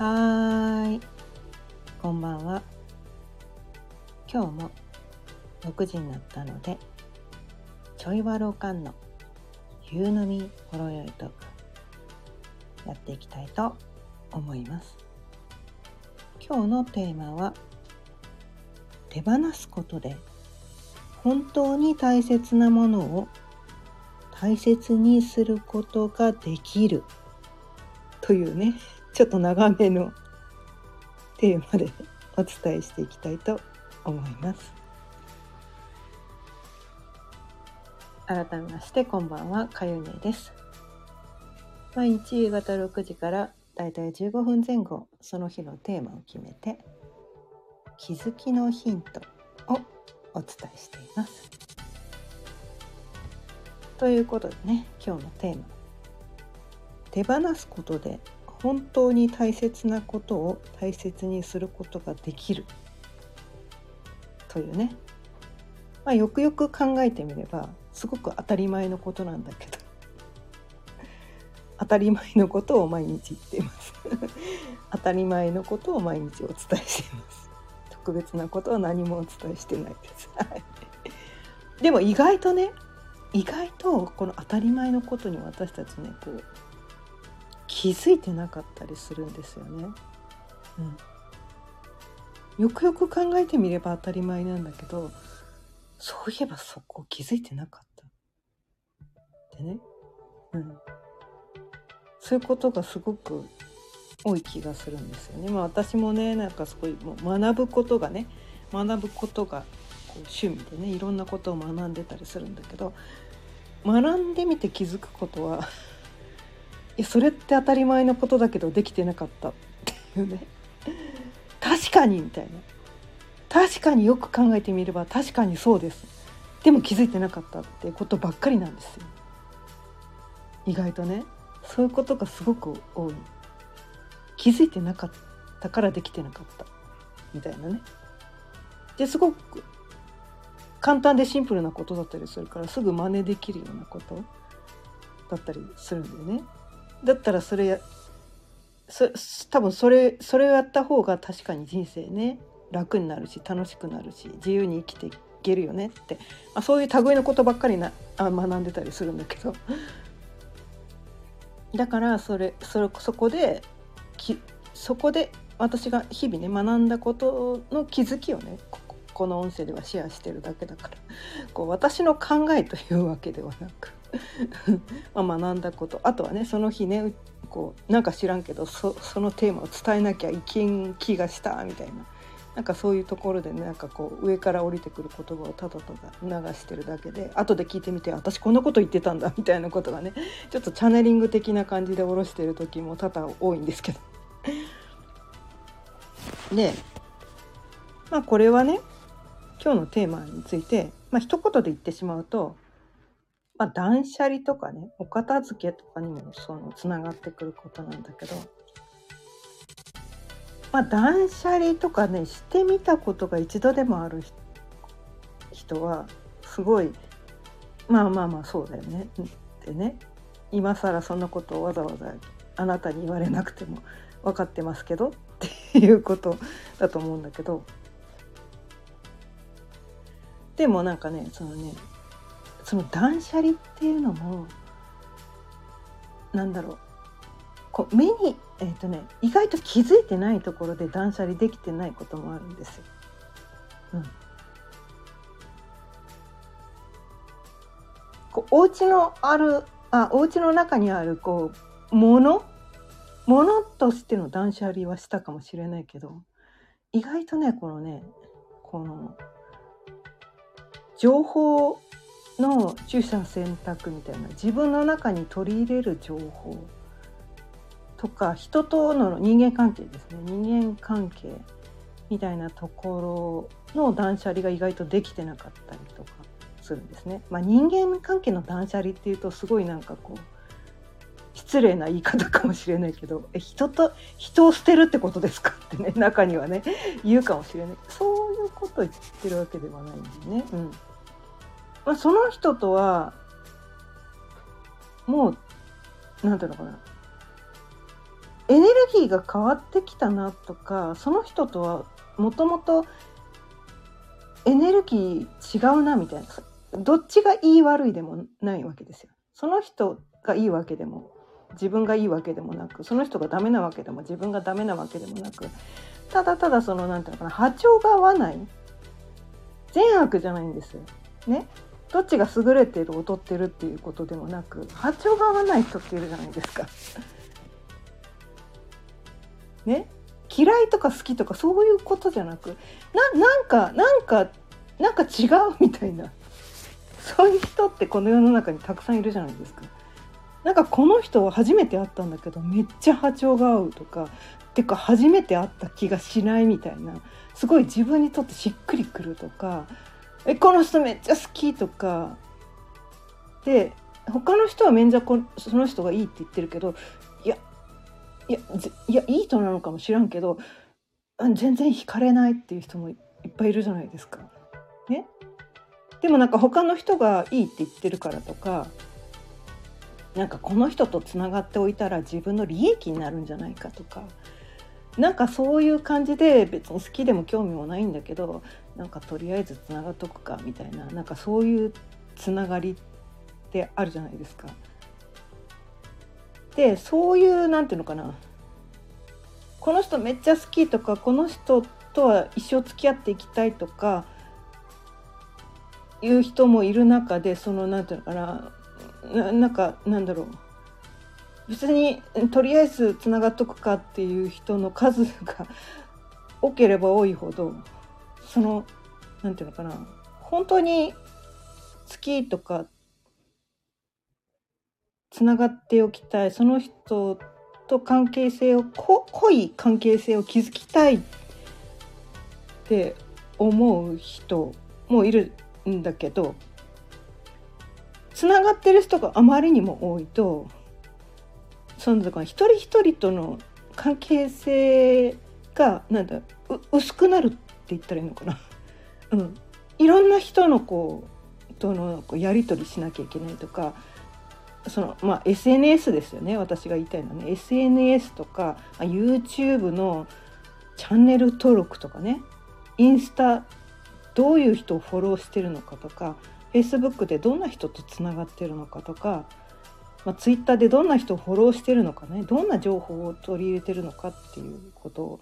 はーい。こんばんは。今日も6時になったのでちょいわろかんの夕飲みほろよいトークやっていきたいと思います。今日のテーマは手放すことで本当に大切なものを大切にすることができるというね。ちょっと長めのテーマでお伝えしていきたいと思います。改めましてこんばんはかゆねです。毎日夕方6時からだいたい15分前後その日のテーマを決めて気づきのヒントをお伝えしています。ということでね今日のテーマ。手放すことで本当に大切なことを大切にすることができる。というね、まあ、よくよく考えてみればすごく当たり前のことなんだけど。当たり前のことを毎日言っています。当たり前のことを毎日お伝えしています。特別なことは何もお伝えしてないです。でも意外とね意外とこの当たり前のことに私たちねこう気づいてなかったりするんですよね。うん、よくよく考えてみれば当たり前なんだけどそういえばそこを気づいてなかったってね、うん、そういうことがすごく多い気がするんですよね。まあ、私もねなんかすごいもう学ぶことがね学ぶことがこう趣味でねいろんなことを学んでたりするんだけど学んでみて気づくことはやそれって当たり前のことだけどできてなかった。っていうね。確かにみたいな。確かによく考えてみれば確かにそうです。でも気づいてなかったってことばっかりなんですよ。意外とね。そういうことがすごく多い。気づいてなかったからできてなかった。みたいなね。ですごく簡単でシンプルなことだったりするからすぐ真似できるようなことだったりするんだよね。だったらそれやそ多分それそれをやった方が確かに人生ね楽になるし楽しくなるし自由に生きていけるよねって、まあ、そういう類のことばっかりなあ学んでたりするんだけど。だからそれそれそこできそこで私が日々ね学んだことの気づきをねここの音声ではシェアしてるだけだから。こう私の考えというわけではなく。まあ学んだことあとはねその日ねこうなんか知らんけどそのテーマを伝えなきゃいけん気がしたみたいななんかそういうところでねなんかこう上から降りてくる言葉をただただ流してるだけで後で聞いてみて私こんなこと言ってたんだ みたいなことがねちょっとチャネリング的な感じで下ろしてる時も多々多いんですけど。でまあこれはね今日のテーマについて、まあ一言で言ってしまうとまあ、断捨離とかねお片付けとかにもそのつながってくることなんだけど、まあ、断捨離とかねしてみたことが一度でもある人はすごいまあまあまあそうだよねってね今更そんなことをわざわざあなたに言われなくても分かってますけどっていうことだと思うんだけどでもなんかねそのねその断捨離っていうのもなんだろう。こう目に、えーとね、意外と気づいてないところで断捨離できてないこともあるんですよ。うん、こうお家のあるあお家の中にあるこう物？物としての断捨離はしたかもしれないけど意外とねこのねこの情報の取捨選択みたいな自分の中に取り入れる情報とか人との人間関係ですね人間関係みたいなところの断捨離が意外とできてなかったりとかするんですね。まあ、人間関係の断捨離っていうとすごいなんかこう失礼な言い方かもしれないけどえ人と人を捨てるってことですかってね中にはね言うかもしれないそういうこと言ってるわけではないんですね。うんまあ、その人とはもう何ていうのかなエネルギーが変わってきたなとかその人とはもともとエネルギー違うなみたいなどっちがいい悪いでもないわけですよ。その人がいいわけでも自分がいいわけでもなくその人がダメなわけでも自分がダメなわけでもなくただただその何て言うのかな波長が合わない善悪じゃないんです。ねどっちが優れてる劣ってるっていうことでもなく波長が合わない人っているじゃないですか。ね？嫌いとか好きとかそういうことじゃなくななんかなんかなんか違うみたいな そういう人ってこの世の中にたくさんいるじゃないですか。なんかこの人は初めて会ったんだけどめっちゃ波長が合うとかてか初めて会った気がしないみたいなすごい自分にとってしっくりくるとかえこの人めっちゃ好きとかで他の人はめんじゃこその人がいいって言ってるけどいやいやいやいい人なのかもしらんけど全然惹かれないっていう人もいっぱいいるじゃないですか。ね、でもなんか他の人がいいって言ってるからとかなんかこの人とつながっておいたら自分の利益になるんじゃないかとかなんかそういう感じで別に好きでも興味もないんだけどなんかとりあえずつながっとくかみたいななんかそういうつながりってあるじゃないですか。でそういうなんていうのかな。この人めっちゃ好きとかこの人とは一生付き合っていきたいとかいう人もいる中でそのなんていうのかな。ななんかなんだろう。別にとりあえずつながっとくかっていう人の数が多ければ多いほどその何て言うのかな。本当に好きとかつながっておきたいその人と関係性を濃い関係性を築きたいって思う人もいるんだけどつながってる人があまりにも多いとその一人一人との関係性がなんだ薄くなる言ったらいいのかな。うん、いろんな人のこうとのこうやり取りしなきゃいけないとかそのまあ SNS ですよね。私が言いたいのはね。SNS とか YouTube のチャンネル登録とかね。インスタどういう人をフォローしてるのかとか Facebook でどんな人とつながってるのかとかまあ、ツイッターでどんな人をフォローしてるのかね。どんな情報を取り入れてるのかっていうことを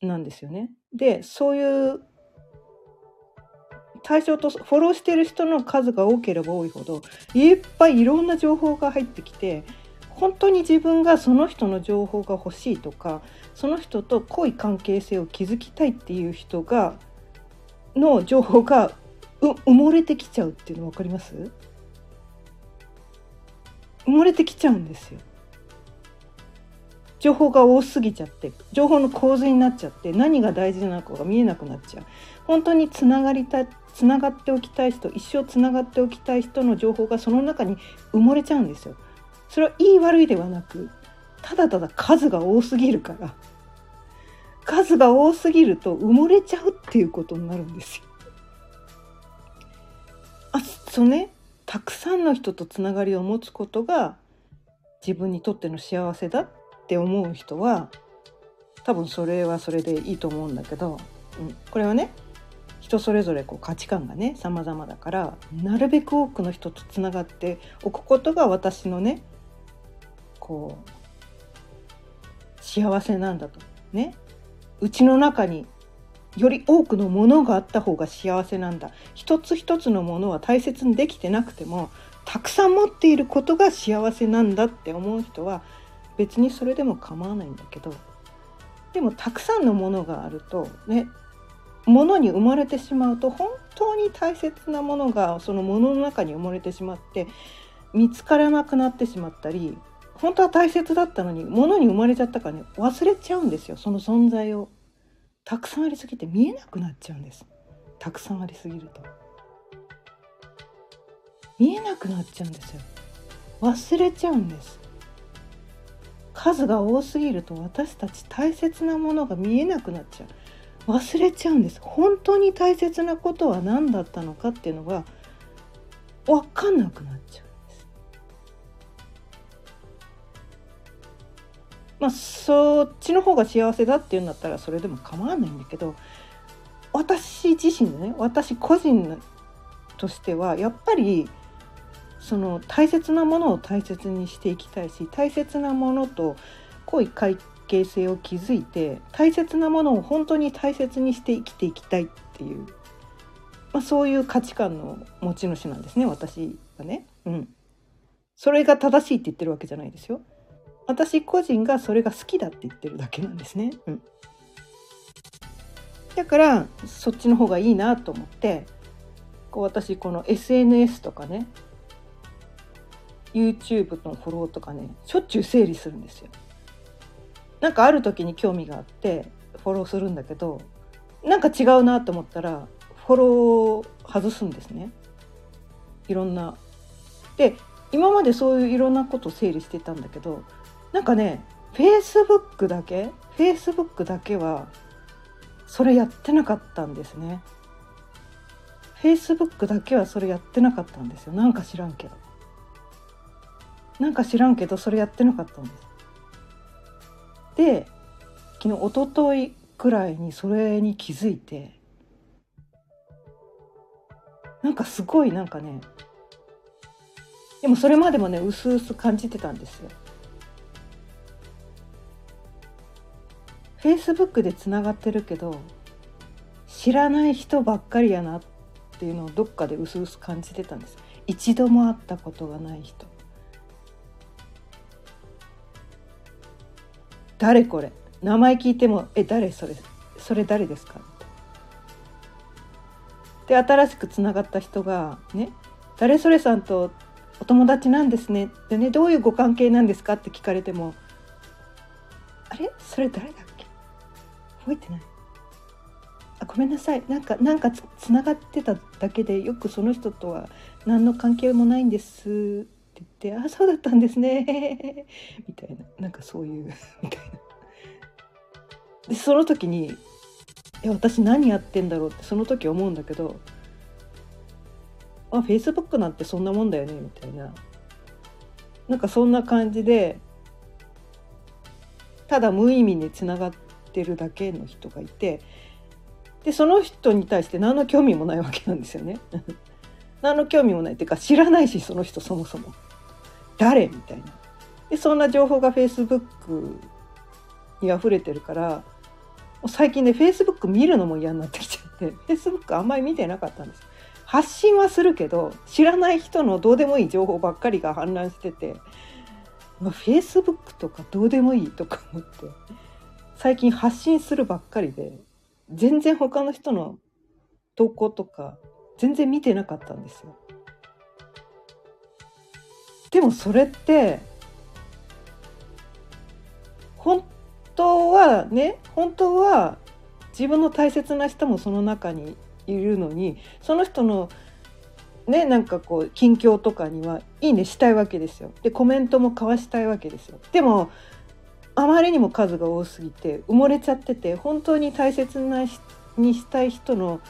なんですよね。でそういう対象とフォローしてる人の数が多ければ多いほどいっぱいいろんな情報が入ってきて本当に自分がその人の情報が欲しいとかその人と濃い関係性を築きたいっていう人がの情報が埋もれてきちゃうっていうの分かります？埋もれてきちゃうんですよ。情報が多すぎちゃって情報の構図になっちゃって何が大事なのかが見えなくなっちゃう。本当につながりたつながっておきたい人一生つながっておきたい人の情報がその中に埋もれちゃうんですよ。それはいい悪いではなくただただ数が多すぎるから。数が多すぎると埋もれちゃうっていうことになるんですよ。あそうねたくさんの人とつながりを持つことが自分にとっての幸せだっって思う人は多分それはそれでいいと思うんだけど、うん、これはね人それぞれこう価値観がね様々だからなるべく多くの人とつながっておくことが私のねこう幸せなんだと。ね。うちの中により多くのものがあった方が幸せなんだ。一つ一つのものは大切にできてなくてもたくさん持っていることが幸せなんだって思う人は別にそれでも構わないんだけどでもたくさんのものがあるとねものに生まれてしまうと本当に大切なものがそのものの中に埋もれてしまって見つからなくなってしまったり本当は大切だったのに物に生まれちゃったからね忘れちゃうんですよその存在を。たくさんありすぎて見えなくなっちゃうんです。たくさんありすぎると。見えなくなっちゃうんですよ。忘れちゃうんです。数が多すぎると私たち大切なものが見えなくなっちゃう。忘れちゃうんです。本当に大切なことは何だったのかっていうのが分かんなくなっちゃうんです。まあそっちの方が幸せだっていうんだったらそれでも構わないんだけど私自身でね私個人としてはやっぱりその大切なものを大切にしていきたいし大切なものと濃い関係性を築いて大切なものを本当に大切にして生きていきたいっていう、まあ、そういう価値観の持ち主なんですね私はね。うん、それが正しいって言ってるわけじゃないですよ。私個人がそれが好きだって言ってるだけなんですね。うん、だからそっちの方がいいなと思ってこう私この SNS とかね YouTube のフォローとかねしょっちゅう整理するんですよ。なんかある時に興味があってフォローするんだけどなんか違うなと思ったらフォローを外すんですね。いろんな。で今までそういういろんなことを整理してたんだけどなんかね Facebook だけ Facebook だけはそれやってなかったんですね。Facebook だけはそれやってなかったんですよなんか知らんけどなんか知らんけどそれやってなかったんです。で昨日一昨日くらいにそれに気づいてなんかすごいなんかねでもそれまでもねうすうす感じてたんですよ。Facebook でつながってるけど知らない人ばっかりやなっていうのをどっかでうすうす感じてたんです。一度も会ったことがない人。誰これ？名前聞いても「え誰？それそれ誰ですか?」で新しくつながった人がね「誰それさんとお友達なんですね」でね「どういうご関係なんですか?」って聞かれても「あれ？それ誰だっけ？覚えてない。あごめんなさい。なんかなんかつつながってただけでよくその人とは何の関係もないんです」って言って「あそうだったんですね」みたいななんかそういう みたいな。でその時に「え私何やってんだろう?」ってその時思うんだけど「あフェイスブックなんてそんなもんだよね」みたいななんかそんな感じでただ無意味につながってるだけの人がいてでその人に対して何の興味もないわけなんですよね。何の興味もないっていうか知らないしその人そもそも。誰？みたいな。でそんな情報がフェイスブックに溢れてるから最近ねフェイスブック見るのも嫌になってきちゃってフェイスブックあんまり見てなかったんです発信はするけど知らない人のどうでもいい情報ばっかりが氾濫しててフェイスブックとかどうでもいいとか思って最近発信するばっかりで全然他の人の投稿とか全然見てなかったんですよ。でもそれって本当はね本当は自分の大切な人もその中にいるのにその人のねなんかこう近況とかにはいいねしたいわけですよ。でコメントも交わしたいわけですよ。でもあまりにも数が多すぎて埋もれちゃってて本当に大切なにしたい人の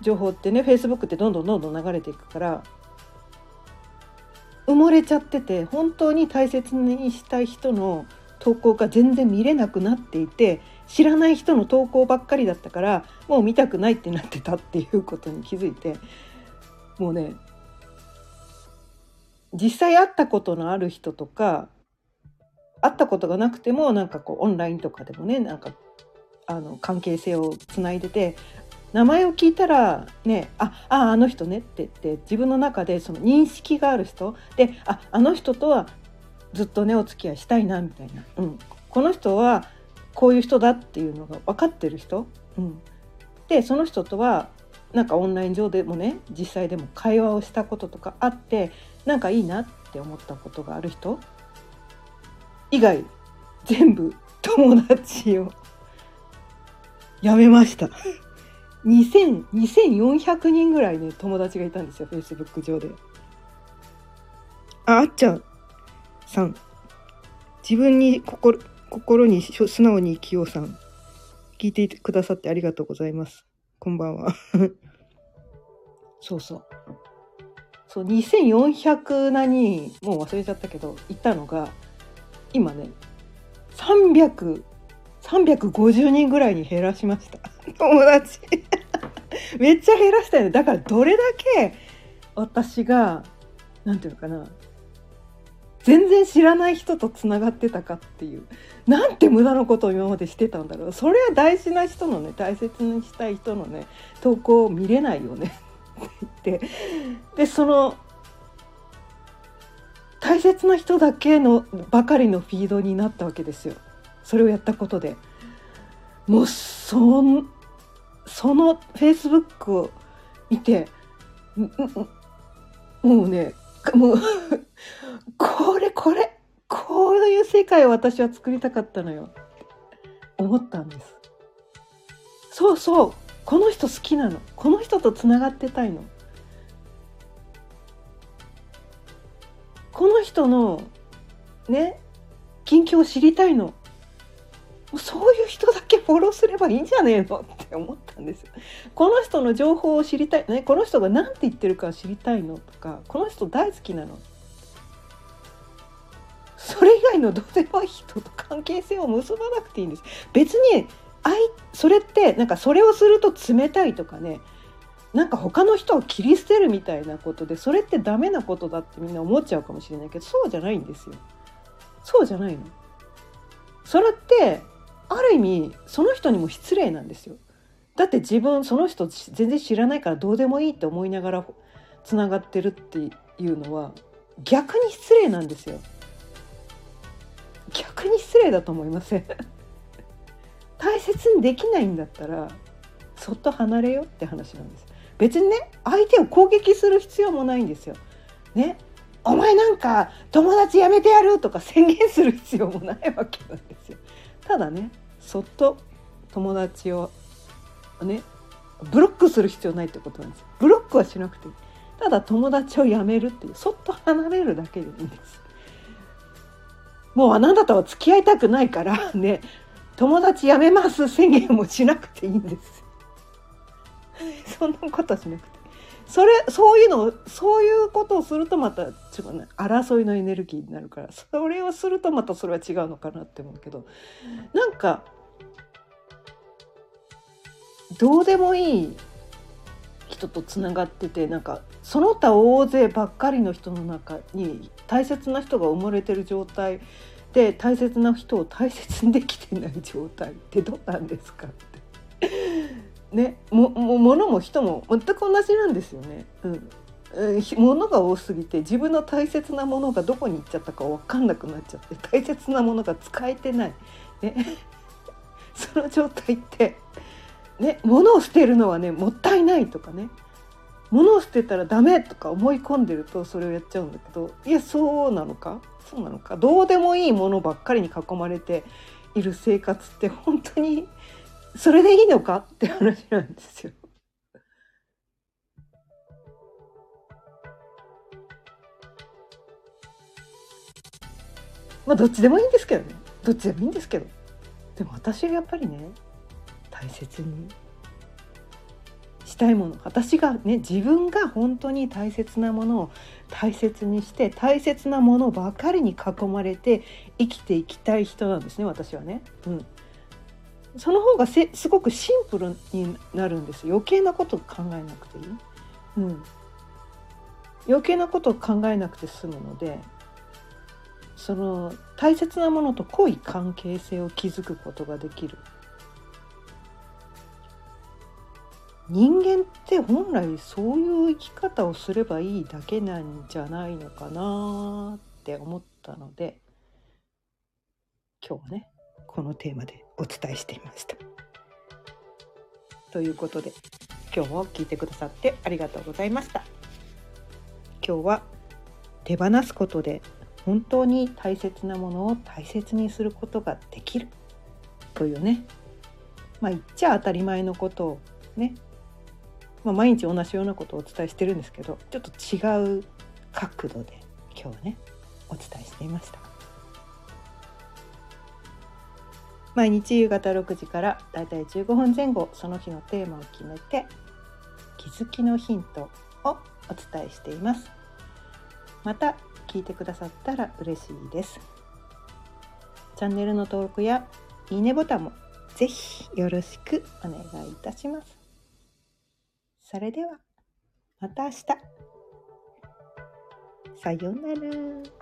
情報ってねフェイスブックってどんどんどんどん流れていくから埋もれちゃってて本当に大切にしたい人の投稿が全然見れなくなっていて知らない人の投稿ばっかりだったからもう見たくないってなってたっていうことに気づいてもうね実際会ったことのある人とか会ったことがなくてもなんかこうオンラインとかでもねなんかあの関係性をつないでて名前を聞いたらねあああの人ねって言って自分の中でその認識がある人。でああの人とはずっとねお付き合いしたいなみたいな、うん、この人はこういう人だっていうのが分かってる人、うん、でその人とはなんかオンライン上でもね実際でも会話をしたこととかあってなんかいいなって思ったことがある人。以外全部友達を。やめました。2400人ぐらいね友達がいたんですよフェイスブック上で。ああっちゃんさん自分に心心に素直に生きようさん聞いてくださってありがとうございます。こんばんは。そうそう。そう2400な人もう忘れちゃったけどいたのが今ね300 350人ぐらいに減らしました 友達。めっちゃ減らしたよね。だからどれだけ私が何て言うのかな。全然知らない人とつながってたかっていう。なんて無駄なことを今までしてたんだろう。それは大事な人のね大切にしたい人のね投稿を見れないよね。って言って。でその大切な人だけのばかりのフィードになったわけですよ。それをやったことで。もうそそのフェイスブックを見てもうねもう これこれこういう世界を私は作りたかったのよ。思ったんです。そうそうこの人好きなの。この人とつながってたいの。この人のね近況を知りたいの。そういう人だけフォローすればいいんじゃねえのって思ったんですよ。この人の情報を知りたい、ね、この人が何て言ってるか知りたいのとかこの人大好きなの。それ以外のどうでもいい人と関係性を結ばなくていいんです。別にそれってなんかそれをすると冷たいとかね。なんか他の人を切り捨てるみたいなことでそれってダメなことだってみんな思っちゃうかもしれないけどそうじゃないんですよ。そうじゃないの。それってある意味その人にも失礼なんですよ。だって自分その人全然知らないからどうでもいいって思いながらつながってるっていうのは逆に失礼なんですよ。逆に失礼だと思いません。大切にできないんだったらそっと離れよって話なんです。別にね相手を攻撃する必要もないんですよ。ねお前なんか友達やめてやるとか宣言する必要もないわけなんですよ。ただねそっと友達をねブロックする必要ないってことなんですブロックはしなくていい。ただ友達をやめるっていうそっと離れるだけでいいんです。もうあなたとは付き合いたくないからね友達やめます宣言もしなくていいんです。そんなことしなくて。それそういうのそういうことをするとまたちょっとね争いのエネルギーになるからそれをするとまたそれは違うのかなって思うけどなんかどうでもいい人とつながっててなんかその他大勢ばっかりの人の中に大切な人が埋もれてる状態で大切な人を大切にできてない状態ってどうなんですかって。ね、もも物も人も全く同じなんですよね。うん物が多すぎて自分の大切なものがどこに行っちゃったか分かんなくなっちゃって大切なものが使えてない、ね、その状態ってね、物を捨てるのはねもったいないとかね。物を捨てたらダメとか思い込んでるとそれをやっちゃうんだけどいやそうなのか？そうなのか？どうでもいいものばっかりに囲まれている生活って本当にそれでいいのか？って話なんですよ。まあどっちでもいいんですけどね。どっちでもいいんですけど。でも私はやっぱりね大切にしたいもの私がね自分が本当に大切なものを大切にして大切なものばかりに囲まれて生きていきたい人なんですね私はね。うん、その方がすごくシンプルになるんです余計なこと考えなくていい。うん、余計なことを考えなくて済むのでその大切なものと濃い関係性を築くことができる人間って本来そういう生き方をすればいいだけなんじゃないのかなって思ったので今日はねこのテーマでお伝えしていました。ということで今日も聞いてくださってありがとうございました。今日は手放すことで本当に大切なものを大切にすることができるというねまあ言っちゃ当たり前のことをねまあ、毎日同じようなことをお伝えしてるんですけどちょっと違う角度で今日はねお伝えしていました。毎日夕方6時からだいたい15分前後その日のテーマを決めて気づきのヒントをお伝えしています。また聞いてくださったら嬉しいです。チャンネルの登録やいいねボタンもぜひよろしくお願いいたします。それでは、また明日。さようなら。